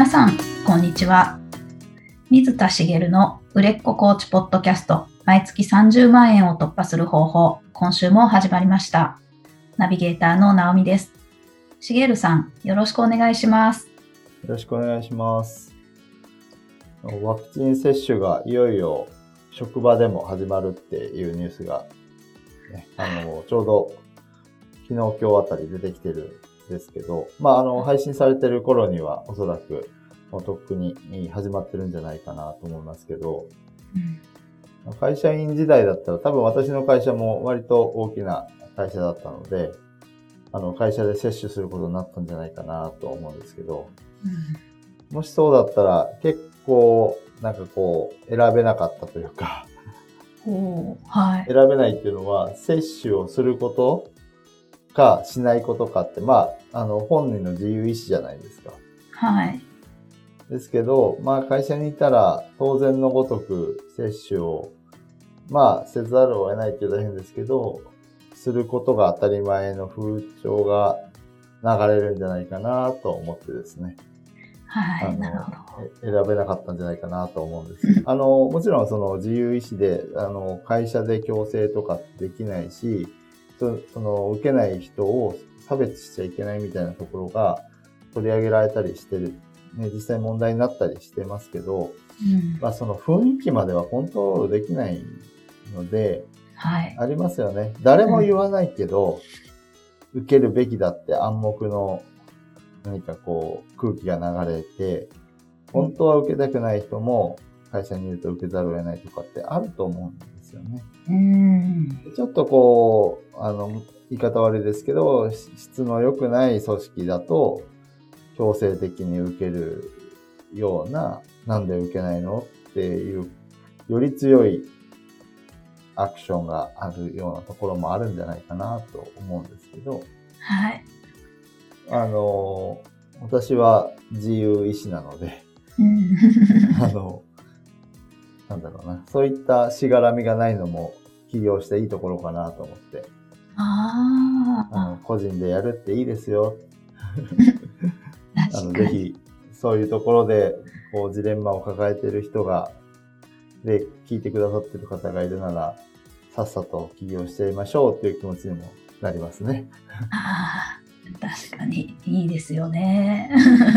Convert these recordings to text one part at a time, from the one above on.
皆さん、こんにちは。水田茂の売れっ子コーチポッドキャスト、毎月30万円を突破する方法、今週も始まりました。ナビゲーターの直美です。茂さん、よろしくお願いします。よろしくお願いします。ワクチン接種がいよいよ職場でも始まるっていうニュースが、ね、あの、ちょうど昨日今日あたり出てきてるですけど、まあ、あの、配信されてる頃にはおそらくもうとっくに始まってるんじゃないかなと思いますけど、うん、会社員時代だったら多分私の会社も割と大きな会社だったので、あの、会社で接種することになったんじゃないかなと思うんですけど、うん、もしそうだったら結構、なんかこう、選べなかったというかはい、選べないっていうのは、接種をすることかしないことかって、まあ、あの、本人の自由意志じゃないですか。はい。ですけど、まあ、会社にいたら、当然のごとく接種を、まあ、せざるを得ないっていう大変ですけど、することが当たり前の風潮が流れるんじゃないかなと思ってですね。はい、なるほど。選べなかったんじゃないかなと思うんです。あの、もちろんその自由意志で、あの、会社で強制とかできないし、その、受けない人を差別しちゃいけないみたいなところが取り上げられたりしてる、ね、実際問題になったりしてますけど、うん、まあその雰囲気まではコントロールできないので、はい。ありますよね。誰も言わないけど、うん、受けるべきだって暗黙の何かこう空気が流れて、本当は受けたくない人も会社にいると受けざるを得ないとかってあると思うんですよね。うんちょっとこう、あの、言い方悪いですけど、質の良くない組織だと強制的に受けるような、なんで受けないのっていう、より強いアクションがあるようなところもあるんじゃないかなと思うんですけど、はい。あの、私は自由意志なので、あの、なんだろうな、そういったしがらみがないのも起業していいところかなと思って。ああの個人でやるっていいですよ。あのぜひ、そういうところで、こう、ジレンマを抱えている人が、で、聞いてくださってる方がいるなら、さっさと起業してみましょうっていう気持ちにもなりますね。ああ。確かにいいですよね。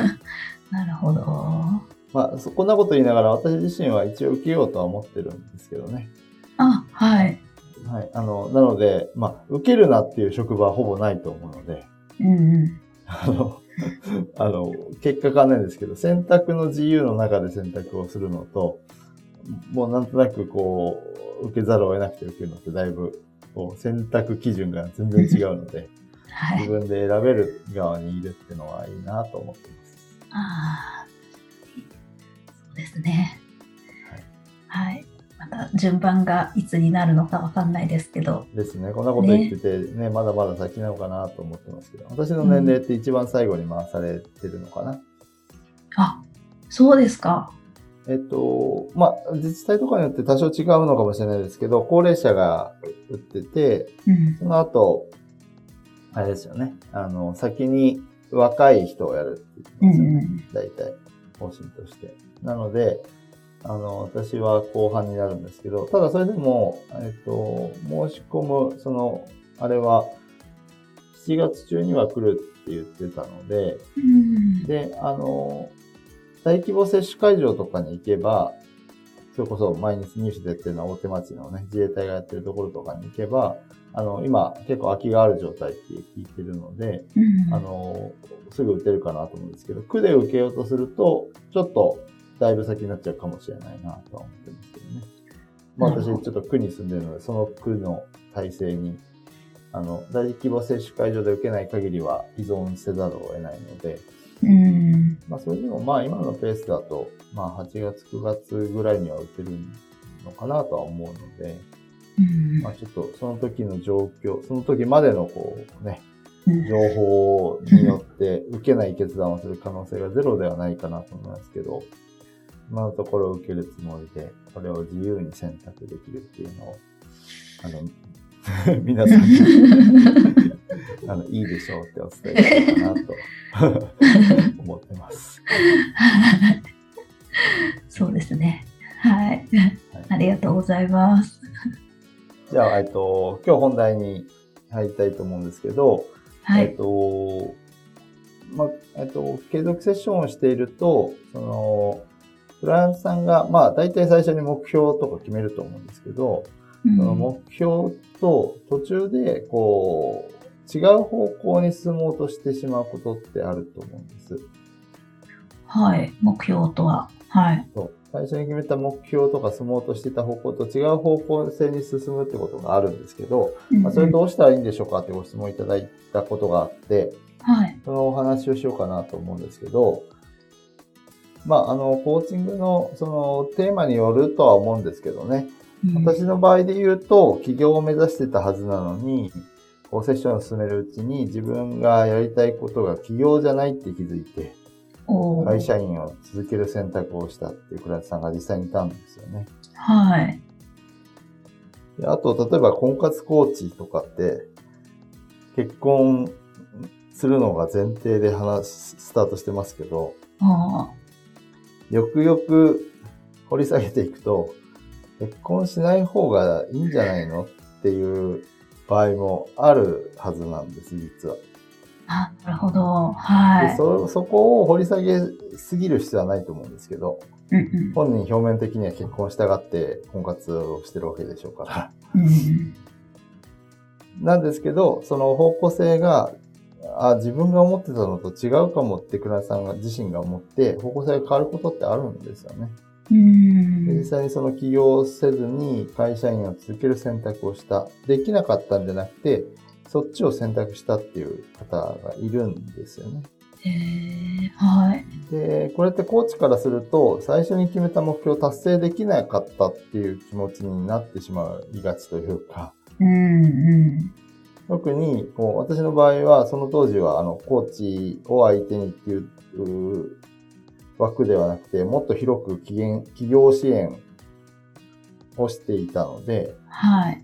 なるほど。まあ、こんなこと言いながら私自身は一応受けようとは思ってるんですけどね。あ、はい。はい。あの、なので、まあ、受けるなっていう職場はほぼないと思うので。うんうん。あの、あの、結果がないんですけど、選択の自由の中で選択をするのと、もうなんとなくこう、受けざるを得なくて受けるのってだいぶ、こう、選択基準が全然違うので。はい、自分で選べる側にいるっていうのはいいなと思ってます。ああ、ですね。はい。はい。また順番がいつになるのかわかんないですけど。ですね。こんなこと言っててね、ねまだまだ先なのかなと思ってますけど、私の年齢って一番最後に回されてるのかな。うん、あ、そうですか。えっと、まあ、自治体とかによって多少違うのかもしれないですけど、高齢者が打ってて、うん、その後、あれですよね。あの、先に若い人をやるって言ってますよね。大体、方針として。なので、あの、私は後半になるんですけど、ただそれでも、えっと、申し込む、その、あれは、7月中には来るって言ってたので、で、あの、大規模接種会場とかに行けば、それこそ毎日ニュースでやってるのは大手町のね、自衛隊がやってるところとかに行けば、あの、今結構空きがある状態って聞いてるので、うん、あの、すぐ打てるかなと思うんですけど、区で受けようとすると、ちょっとだいぶ先になっちゃうかもしれないなとは思ってますけどね。まあ私ちょっと区に住んでるので、その区の体制に、あの、大規模接種会場で受けない限りは依存せざるを得ないので、うん、まあそれでもまあ今のペースだと、まあ8月9月ぐらいには打てるのかなとは思うので、まあちょっとその時の状況、その時までのこうね、情報によって受けない決断をする可能性がゼロではないかなと思いますけど、今のところ受けるつもりで、これを自由に選択できるっていうのを、あの、皆さんに あの、いいでしょうってお伝えしたいかなと 思ってます。そうですね。はい。ありがとうございます。じゃあ、えっと、今日本題に入りたいと思うんですけど、はい、えっと、まあ、えっと、継続セッションをしていると、その、クライアントさんが、まあ、大体最初に目標とか決めると思うんですけど、うん、その目標と途中で、こう、違う方向に進もうとしてしまうことってあると思うんです。はい。目標とは。はい。そう。最初に決めた目標とか進もうとしてた方向と違う方向性に進むってことがあるんですけど、うん、まあ、それどうしたらいいんでしょうかってご質問いただいたことがあって、はい。そのお話をしようかなと思うんですけど、まあ、あの、コーチングの、その、テーマによるとは思うんですけどね。うん、私の場合で言うと、起業を目指してたはずなのに、こう、セッションを進めるうちに、自分がやりたいことが起業じゃないって気づいて、会社員を続ける選択をしたっていうクライアントさんが実際にいたんですよね。はい。であと、例えば婚活コーチとかって、結婚するのが前提で話、スタートしてますけど、よくよく掘り下げていくと、結婚しない方がいいんじゃないのっていう場合もあるはずなんです、実は。あ、なるほど。はい。そ、そこを掘り下げすぎる必要はないと思うんですけど、うんうん、本人表面的には結婚したがって婚活をしてるわけでしょうから。うん、なんですけど、その方向性が、あ、自分が思ってたのと違うかもって倉さんが自身が思って方向性が変わることってあるんですよね。うん実際にその起業せずに会社員を続ける選択をした。できなかったんじゃなくて、そっちを選択したっていう方がいるんですよね。へはい。で、これってコーチからすると、最初に決めた目標を達成できなかったっていう気持ちになってしまいがちというか、うんうん、特にこう私の場合は、その当時はあのコーチを相手にっていう枠ではなくて、もっと広く企業支援をしていたので、はい。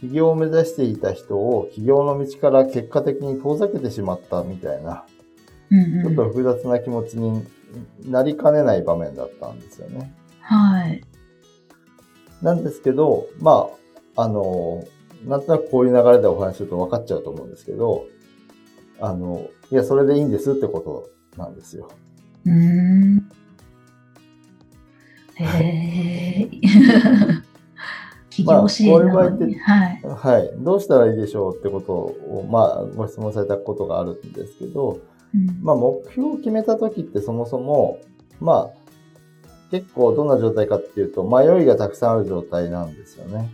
起業を目指していた人を起業の道から結果的に遠ざけてしまったみたいな、うんうん、ちょっと複雑な気持ちになりかねない場面だったんですよね。はい。なんですけど、まあ、あの、なんとなくこういう流れでお話しすると分かっちゃうと思うんですけど、あの、いや、それでいいんですってことなんですよ。うん。へえ。起業支援なのに、まあ、はい、はい。どうしたらいいでしょうってことを、まあ、ご質問されたことがあるんですけど、うん、まあ、目標を決めた時ってそもそも、まあ、結構どんな状態かっていうと、迷いがたくさんある状態なんですよね。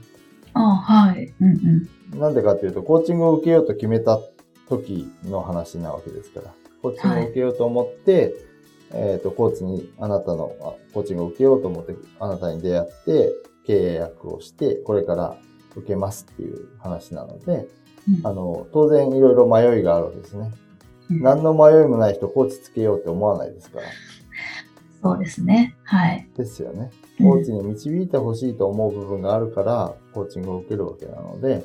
あはい。うんうん。なんでかっていうと、コーチングを受けようと決めた時の話なわけですから。コーチングを受けようと思って、はい、えっ、ー、と、コーチに、あなたの、コーチングを受けようと思って、あなたに出会って、契約をして、これから受けますっていう話なので、うん、あの、当然いろいろ迷いがあるわけですね。うん、何の迷いもない人、コーチつけようって思わないですから。そうですね。はい。ですよね。コーチに導いてほしいと思う部分があるから、コーチングを受けるわけなので、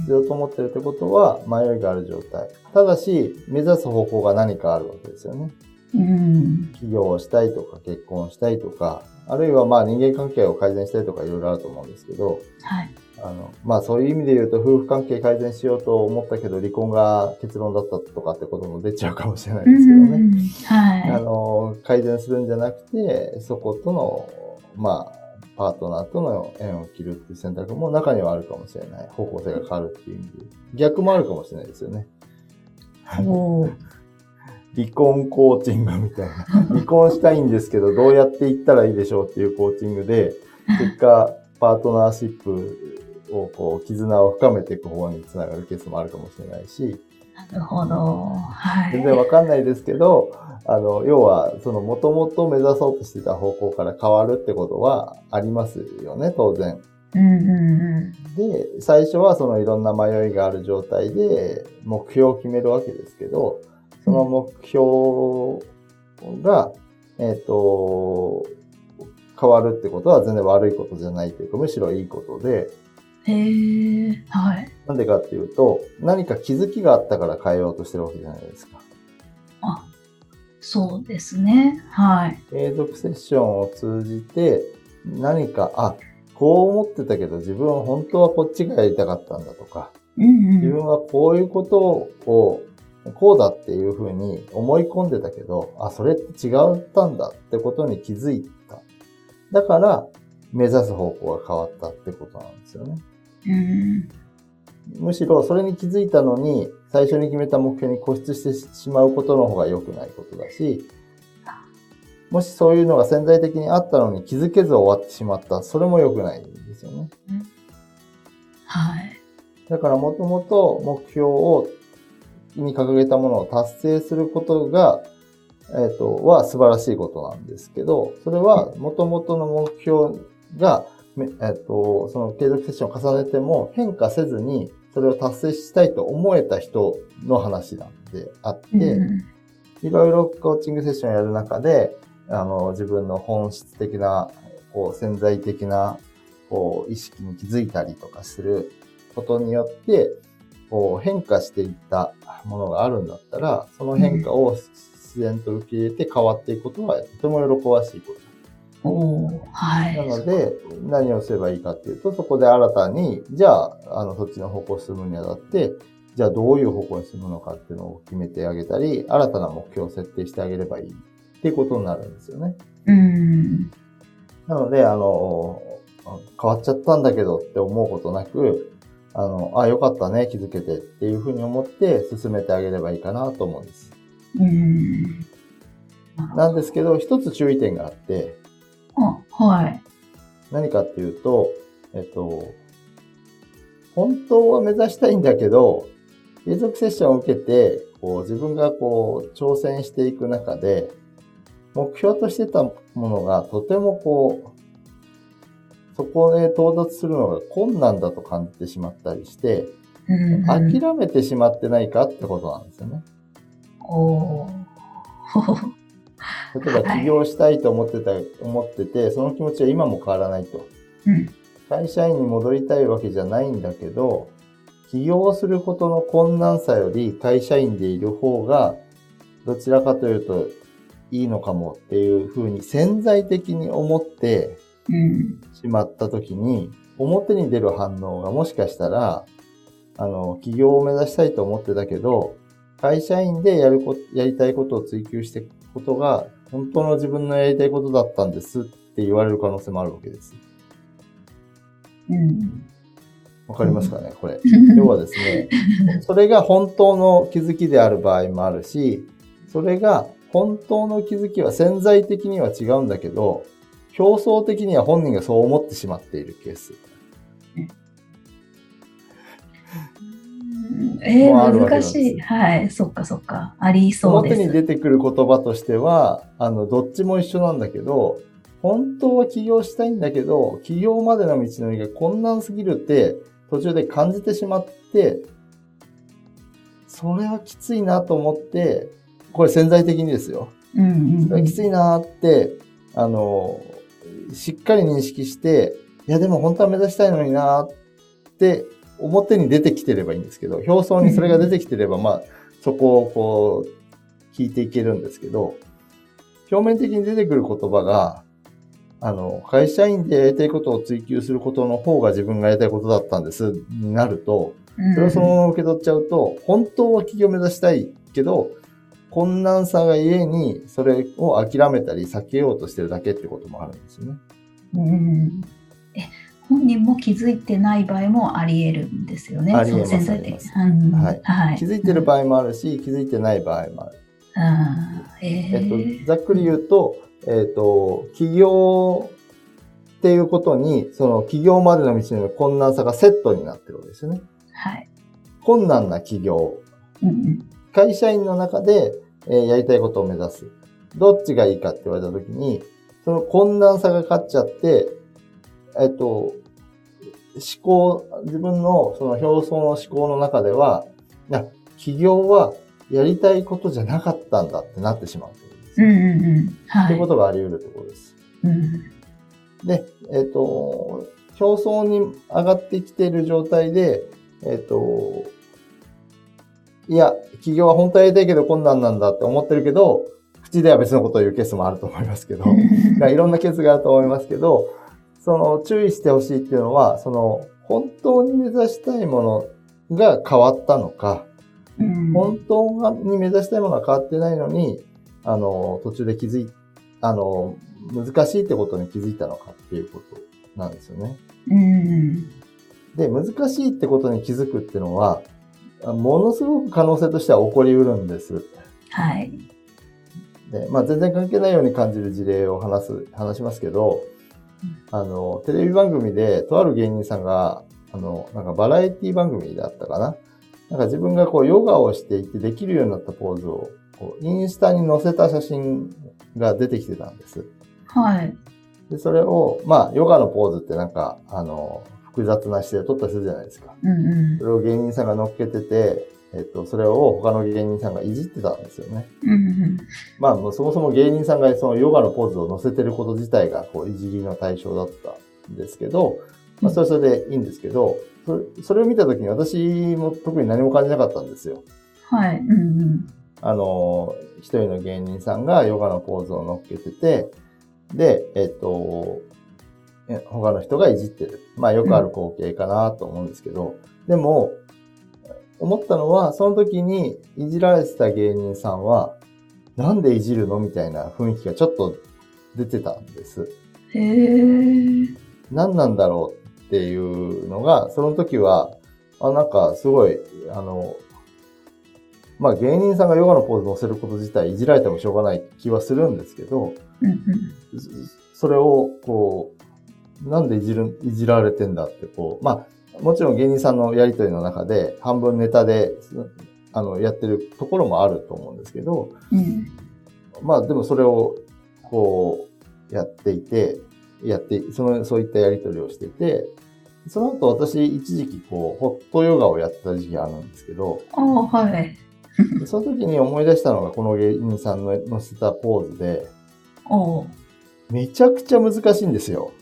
必要と思ってるってことは迷いがある状態。ただし、目指す方向が何かあるわけですよね。うん、起業をしたいとか、結婚したいとか、あるいはまあ人間関係を改善したいとかいろいろあると思うんですけど、はい。あの、まあそういう意味で言うと夫婦関係改善しようと思ったけど離婚が結論だったとかってことも出ちゃうかもしれないですけどね。はい。あの、改善するんじゃなくて、そことの、まあ、パートナーとの縁を切るっていう選択も中にはあるかもしれない。方向性が変わるっていう意味で。逆もあるかもしれないですよね。お離婚コーチングみたいな。離婚したいんですけど、どうやっていったらいいでしょうっていうコーチングで、結果、パートナーシップを、こう、絆を深めていく方につながるケースもあるかもしれないし。なるほど。はい。全然わかんないですけど、あの、要は、その、もともと目指そうとしてた方向から変わるってことはありますよね、当然。うんうんうん、で、最初はそのいろんな迷いがある状態で目標を決めるわけですけど、その目標が、えっ、ー、と、変わるってことは全然悪いことじゃないというか、むしろいいことで、へえ、はい。なんでかっていうと、何か気づきがあったから変えようとしてるわけじゃないですか。あ、そうですね。はい。継続セッションを通じて、何か、あ、こう思ってたけど、自分は本当はこっちがやりたかったんだとか、うんうん、自分はこういうことを、こうだっていうふうに思い込んでたけど、あ、それって違ったんだってことに気づいた。だから、目指す方向が変わったってことなんですよね。うんむしろそれに気づいたのに、最初に決めた目標に固執してしまうことの方が良くないことだし、もしそういうのが潜在的にあったのに気づけず終わってしまった、それも良くないんですよね。はい。だからもともと目標を、に掲げたものを達成することが、えっ、ー、と、は素晴らしいことなんですけど、それはもともとの目標がえっと、その継続セッションを重ねても変化せずに、それを達成したいと思えた人の話なんであって、いろいろコーチングセッションをやる中で、あの、自分の本質的な、こう、潜在的な、こう、意識に気づいたりとかすることによって、こう、変化していったものがあるんだったら、その変化を自然と受け入れて変わっていくことは、とても喜ばしいことはい。なので、何をすればいいかっていうと、そこで新たに、じゃあ、あの、そっちの方向を進むにあたって、じゃあどういう方向に進むのかっていうのを決めてあげたり、新たな目標を設定してあげればいいっていうことになるんですよね。うん。なので、あの、変わっちゃったんだけどって思うことなく、あの、あ、よかったね、気づけてっていうふうに思って進めてあげればいいかなと思うんです。うん。なんですけど、一つ注意点があって、はい。何かっていうと、えっと、本当は目指したいんだけど、継続セッションを受けて、こう自分がこう挑戦していく中で、目標としてたものがとてもこう、そこへ到達するのが困難だと感じてしまったりして、うんうん、諦めてしまってないかってことなんですよね。お例えば起業したいと思ってた、はい、思ってて、その気持ちは今も変わらないと。うん、会社員に戻りたいわけじゃないんだけど、起業することの困難さより会社員でいる方が、どちらかというといいのかもっていうふうに潜在的に思ってしまった時に、表に出る反応がもしかしたら、あの、起業を目指したいと思ってたけど、会社員でやるこやりたいことを追求していくことが本当の自分のやりたいことだったんですって言われる可能性もあるわけです。うん。わかりますかねこれ。要はですね、それが本当の気づきである場合もあるし、それが本当の気づきは潜在的には違うんだけど、表層的には本人がそう思ってしまっているケース。えー、難しい。はい。そっかそっか。ありそうです。表に出てくる言葉としては、あの、どっちも一緒なんだけど、本当は起業したいんだけど、起業までの道のりが困難すぎるって、途中で感じてしまって、それはきついなと思って、これ潜在的にですよ。うんうんうん、それはきついなって、あの、しっかり認識して、いやでも本当は目指したいのになって表に出てきてればいいんですけど、表層にそれが出てきてれば、まあ、そこをこう、聞いていけるんですけど、表面的に出てくる言葉が、あの、会社員でやりたいことを追求することの方が自分がやりたいことだったんです、になると、それをそのまま受け取っちゃうと、本当は企業を目指したいけど、困難さがゆえに、それを諦めたり避けようとしてるだけってこともあるんですよね。うん。え、本人も気づいてない場合もあり得るんですよね。あり得ます。気づいてる場合もあるし、気づいてない場合もある。えー、えっと、ざっくり言うと、えっと、起業っていうことに、その起業までの道の困難さがセットになってるわけですよね。はい。困難な起業。うんうん、会社員の中で、えー、やりたいことを目指す。どっちがいいかって言われたときに、その困難さが勝っちゃって、えっと、思考、自分のその表層の思考の中では、いや、起業はやりたいことじゃなかったんだってなってしまううんうんうん。はい。ということがあり得るところです。うん、で、えっ、と、表層に上がってきている状態で、えっ、と、いや、起業は本当はやりたいけど困難なんだって思ってるけど、口では別のことを言うケースもあると思いますけど、いろんなケースがあると思いますけど、その注意してほしいっていうのは、その本当に目指したいものが変わったのか、うん、本当に目指したいものが変わってないのに、あの、途中で気づい、あの、難しいってことに気づいたのかっていうことなんですよね。うん、で、難しいってことに気づくっていうのは、ものすごく可能性としては起こりうるんです。はい。で、まあ全然関係ないように感じる事例を話す、話しますけど、あの、テレビ番組で、とある芸人さんが、あの、なんかバラエティ番組だったかな？なんか自分がこうヨガをしていてできるようになったポーズを、こうインスタに載せた写真が出てきてたんです。はい。で、それを、まあ、ヨガのポーズってなんか、あの、複雑な姿勢を取ったりするじゃないですか。うんうん、それを芸人さんが乗っけてて、えっと、それを他の芸人さんがいじってたんですよね。まあ、そもそも芸人さんがそのヨガのポーズを載せてること自体が、こう、いじりの対象だったんですけど、まあ、それそれでいいんですけど、それそれを見たときに私も特に何も感じなかったんですよ。はい。うんうん、あの、一人の芸人さんがヨガのポーズを乗っけてて、で、えっと、他の人がいじってる。まあよくある光景かなと思うんですけど、うん、でも、思ったのは、その時にいじられてた芸人さんは、なんでいじるのみたいな雰囲気がちょっと出てたんです。へー。何なんだろうっていうのが、その時は、あ、なんかすごい、あの、まあ芸人さんがヨガのポーズ載せること自体いじられてもしょうがない気はするんですけど、それをこう、なんでいじる、いじられてんだってこう、まあもちろん芸人さんのやりとりの中で半分ネタで、あの、やってるところもあると思うんですけど、うん、まあでもそれをこうやっていて、やって、その、そういったやりとりをしてて、その後私一時期こう、ホットヨガをやった時期あるんですけど、あはい。その時に思い出したのがこの芸人さんの載せたポーズで、めちゃくちゃ難しいんですよ。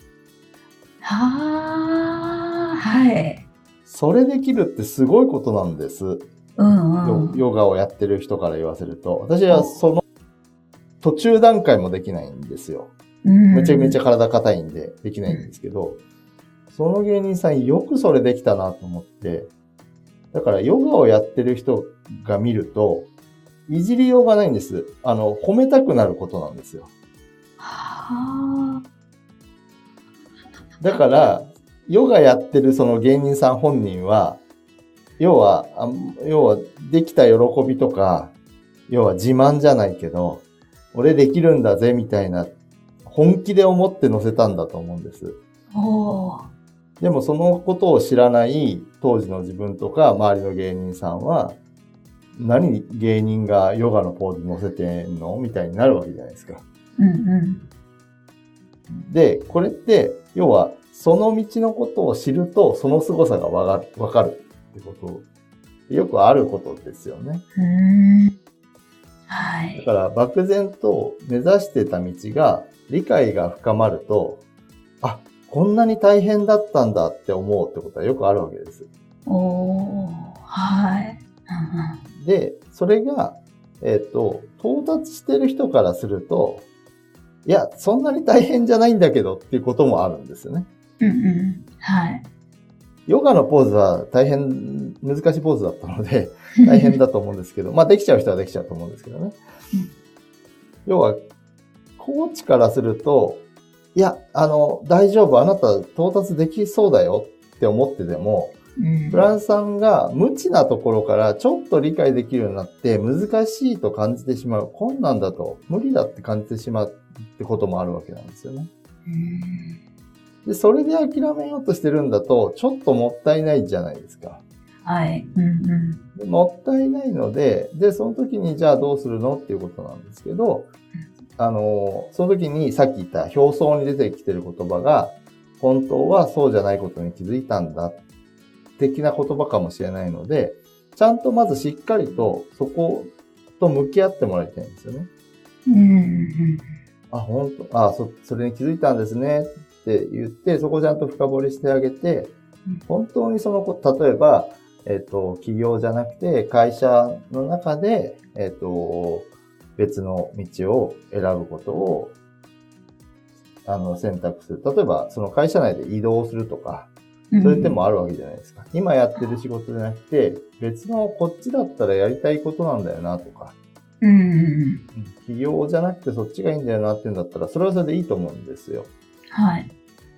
はあ、はい。それできるってすごいことなんです。うんうん、ヨガをやってる人から言わせると。私はその途中段階もできないんですよ。めちゃめちゃ体硬いんでできないんですけど、その芸人さんよくそれできたなと思って、だからヨガをやってる人が見ると、いじりようがないんです。あの、褒めたくなることなんですよ。はだから、ヨガやってるその芸人さん本人は、要は、要は、できた喜びとか、要は自慢じゃないけど、俺できるんだぜみたいな、本気で思って載せたんだと思うんです。でもそのことを知らない当時の自分とか周りの芸人さんは、何芸人がヨガのポーズ載せてんのみたいになるわけじゃないですか。うんうん、で、これって、要は、その道のことを知ると、その凄さがわかるわかるってこと、よくあることですよね。はい。だから、漠然と目指してた道が、理解が深まると、あ、こんなに大変だったんだって思うってことはよくあるわけです。おはい。で、それが、えっ、ー、と、到達してる人からすると、いや、そんなに大変じゃないんだけどっていうこともあるんですよね。うんうん。はい。ヨガのポーズは大変難しいポーズだったので、大変だと思うんですけど、まあできちゃう人はできちゃうと思うんですけどね。要は、コーチからすると、いや、あの、大丈夫、あなた到達できそうだよって思ってても、フランスさんが無知なところからちょっと理解できるようになって難しいと感じてしまう。困難だと、無理だって感じてしまうってこともあるわけなんですよね。で、それで諦めようとしてるんだと、ちょっともったいないじゃないですか。はい。うんうん、もったいないので、で、その時にじゃあどうするのっていうことなんですけど、あの、その時にさっき言った表層に出てきてる言葉が、本当はそうじゃないことに気づいたんだ的な言葉かもしれないので、ちゃんとまずしっかりとそこと向き合ってもらいたいんですよね。うん。あ、本当あ、そ、それに気づいたんですねって言って、そこちゃんと深掘りしてあげて、本当にその子、例えば、えっ、と、企業じゃなくて会社の中で、えっ、と、別の道を選ぶことを、あの、選択する。例えば、その会社内で移動するとか、そういう手もあるわけじゃないですか。うん、今やってる仕事じゃなくて、別のこっちだったらやりたいことなんだよなとか、うん。企業じゃなくてそっちがいいんだよなっていうんだったら、それはそれでいいと思うんですよ。はい。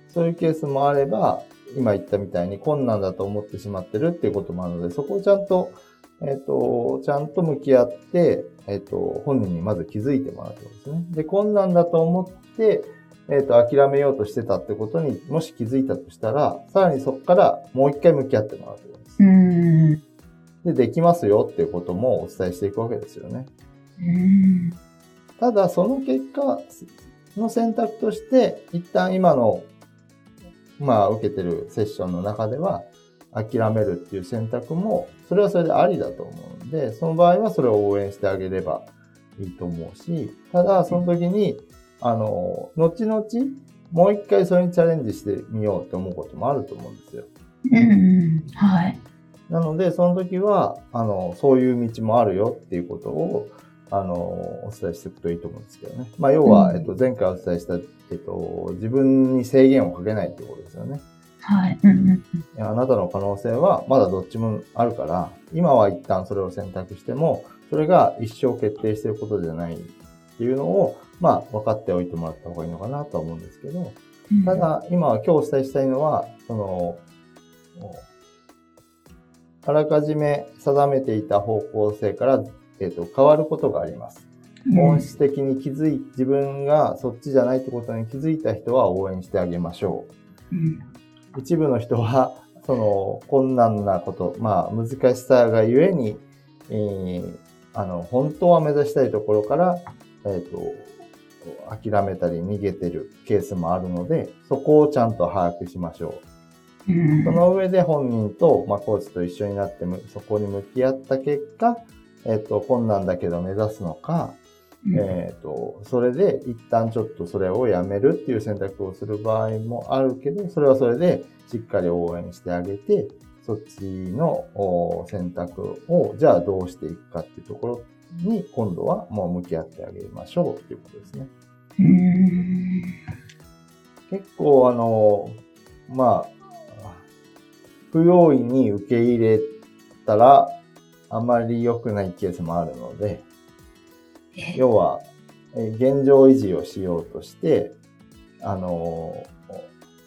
そういうケースもあれば、今言ったみたいに困難だと思ってしまってるっていうこともあるので、そこをちゃんと、えっ、ー、と、ちゃんと向き合って、えっ、ー、と、本人にまず気づいてもらうってことですね。で、困難だと思って、えっ、ー、と、諦めようとしてたってことにもし気づいたとしたら、さらにそこからもう一回向き合ってもらうってことです。うんで、できますよっていうこともお伝えしていくわけですよね。うんただ、その結果の選択として、一旦今のまあ、受けてるセッションの中では、諦めるっていう選択も、それはそれでありだと思うんで、その場合はそれを応援してあげればいいと思うし、ただ、その時に、あの、後々、もう一回それにチャレンジしてみようって思うこともあると思うんですよ。うん、はい。なので、その時は、あの、そういう道もあるよっていうことを、あの、お伝えしていくといいと思うんですけどね。まあ、要は、えっと、前回お伝えした、えっと、自分に制限をかけないってことですよね。はい。うんうん、あなたの可能性はまだどっちもあるから、今は一旦それを選択しても、それが一生決定してることじゃないっていうのを、まあ、分かっておいてもらった方がいいのかなと思うんですけど、ただ、今は今日お伝えしたいのは、その、あらかじめ定めていた方向性からえっ、ー、と、変わることがあります。本質的に気づい、自分がそっちじゃないってことに気づいた人は応援してあげましょう。うん、一部の人は、その、困難なこと、まあ、難しさがゆえに、えー、あの、本当は目指したいところから、えっ、ー、と、諦めたり逃げてるケースもあるので、そこをちゃんと把握しましょう。うん、その上で本人と、まあ、コーチと一緒になってそこに向き合った結果、えっ、と、困難だけど目指すのか、うん、えっ、と、それで一旦ちょっとそれをやめるっていう選択をする場合もあるけど、それはそれでしっかり応援してあげて、そっちの選択を、じゃあどうしていくかっていうところに、今度はもう向き合ってあげましょうっていうことですね。結構あの、まあ、不用意に受け入れたら、あまり良くないケースもあるので、要は、現状維持をしようとして、あの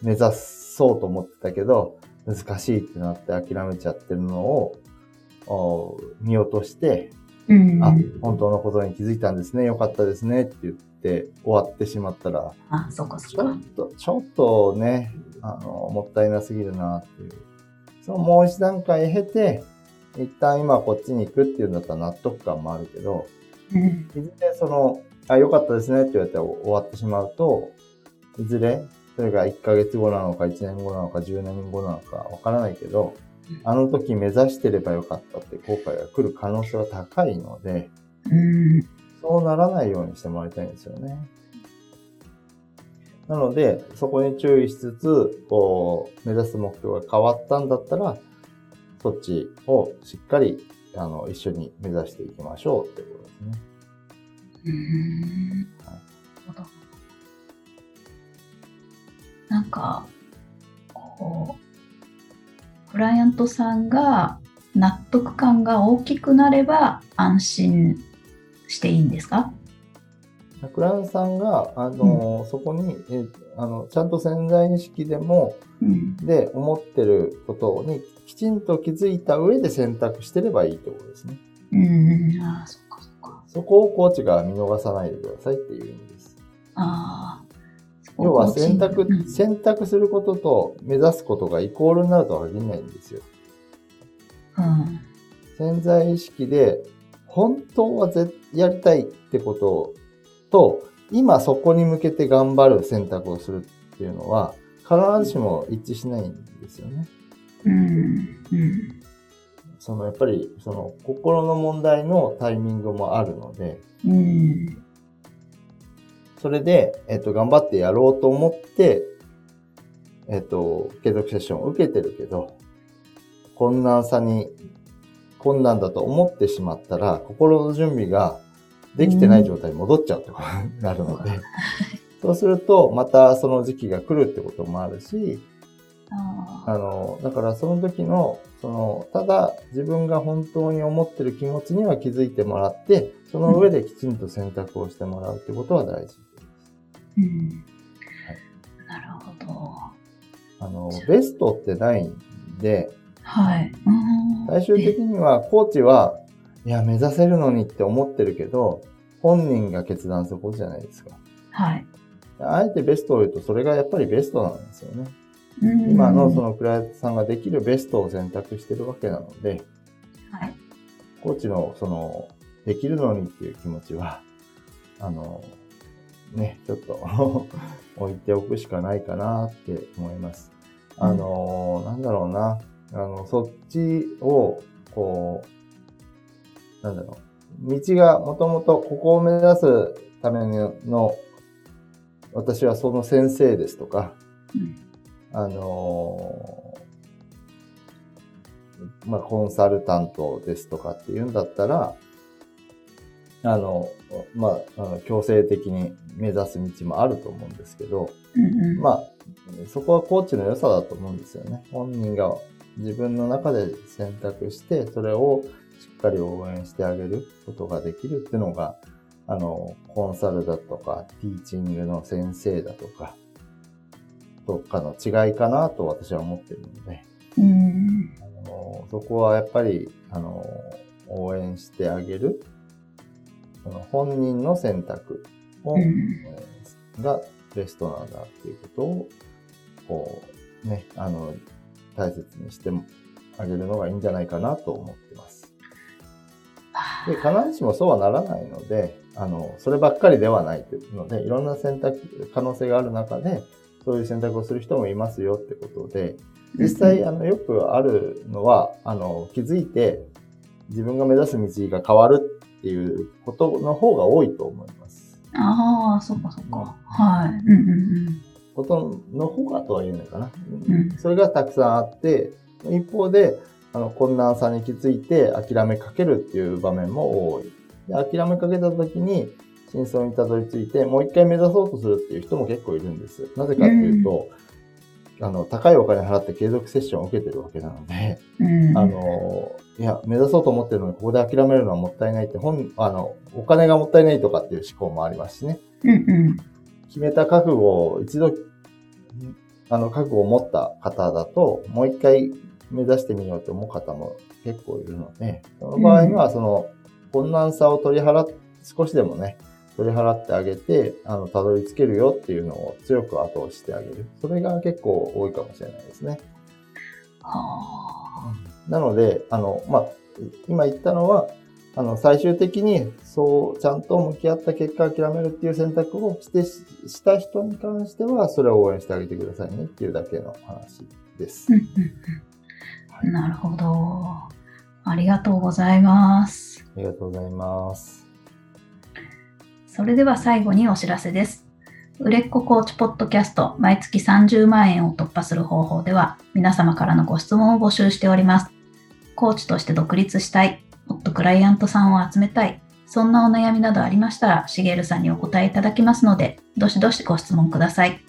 目指そうと思ってたけど、難しいってなって諦めちゃってるのを見落として、うんうん、あ、本当のことに気づいたんですね、よかったですねって言って終わってしまったら、あ、そかそか。ちょっと、ちょっとね、あの、もったいなすぎるなっていう。そのもう一段階経て、一旦今こっちに行くっていうんだったら納得感もあるけど、いずれその、あ、よかったですねって言われて終わってしまうと、いずれ、それが1ヶ月後なのか1年後なのか10年後なのかわからないけど、あの時目指してればよかったって後悔が来る可能性は高いので、そうならないようにしてもらいたいんですよね。なので、そこに注意しつつ、こう、目指す目標が変わったんだったら、そっちをしっかり、あの、一緒に目指していきましょうってことですね。うん。はい。なんか、こう、クライアントさんが納得感が大きくなれば安心していいんですか？クラントさんが、あの、うん、そこに、えあの、ちゃんと潜在意識でも、うん、で、思ってることにきちんと気づいた上で選択してればいいってことですね。うん、ああ、そっかそっか。そこをコーチが見逃さないでくださいっていう意味です。ああ。要は選択、うん、選択することと目指すことがイコールになるとは限らないんですよ。うん。潜在意識で、本当はぜやりたいってことと、今そこに向けて頑張る選択をするっていうのは、必ずしも一致しないんですよね。うん。うん。そのやっぱりその心の問題のタイミングもあるので、うん、それで、えっと、頑張ってやろうと思って、えっと、継続セッションを受けてるけど、困難さに、困難だと思ってしまったら、心の準備ができてない状態に戻っちゃうってことになるので、そうすると、またその時期が来るってこともあるし、あの、だからその時の、その、ただ自分が本当に思ってる気持ちには気づいてもらって、その上できちんと選択をしてもらうってことは大事です。うん。はい、なるほど。あの、ベストってないんで、はい。最終的にはコーチは、いや、目指せるのにって思ってるけど、本人が決断することじゃないですか。はい。あえてベストを言うと、それがやっぱりベストなんですよね。今のそのクライアントさんができるベストを選択してるわけなので、はい。コーチのその、できるのにっていう気持ちは、あの、ね、ちょっと 置いておくしかないかなって思います。あの、なんだろうな、あの、そっちを、こう、なんだろう、道がもともとここを目指すための、私はその先生ですとか、うんあのー、まあ、コンサルタントですとかっていうんだったら、あの、まあ、あの強制的に目指す道もあると思うんですけど、うんうん、まあ、そこはコーチの良さだと思うんですよね。本人が自分の中で選択して、それをしっかり応援してあげることができるっていうのが、あの、コンサルだとか、ティーチングの先生だとか、とかの違いかなと私は思ってるので、うん、あのそこはやっぱりあの応援してあげる、その本人の選択を、うん、がベストなんだっていうことを、こう、ね、あの、大切にしてあげるのがいいんじゃないかなと思ってます。で、必ずしもそうはならないので、あの、そればっかりではないというので、いろんな選択、可能性がある中で、そういう選択をする人もいますよってことで、実際、あの、よくあるのは、あの、気づいて自分が目指す道が変わるっていうことの方が多いと思います。ああ、そっかそっか。はい。うんうんうん。ことの方がとは言えないかな。うん、それがたくさんあって、一方で、あの、困難さに気づいて諦めかけるっていう場面も多い。で諦めかけた時に、真相にたどり着いて、もう一回目指そうとするっていう人も結構いるんです。なぜかっていうと、うん、あの、高いお金払って継続セッションを受けてるわけなので、うん、あの、いや、目指そうと思ってるのに、ここで諦めるのはもったいないって、本、あの、お金がもったいないとかっていう思考もありますしね。うんうん、決めた覚悟を一度、あの、覚悟を持った方だと、もう一回目指してみようと思う方も結構いるので、その場合には、その、困難さを取り払って、少しでもね、取り払ってあげて、あの、たどり着けるよっていうのを強く後押ししてあげる。それが結構多いかもしれないですね。はあ、なので、あの、まあ、今言ったのは、あの、最終的に、そう、ちゃんと向き合った結果諦めるっていう選択をして、した人に関しては、それを応援してあげてくださいねっていうだけの話です。はい、なるほど。ありがとうございます。ありがとうございます。それでは最後にお知らせです。売れっ子コーチポッドキャスト毎月30万円を突破する方法では皆様からのご質問を募集しております。コーチとして独立したい、もっとクライアントさんを集めたい、そんなお悩みなどありましたら、しげるさんにお答えいただきますので、どしどしご質問ください。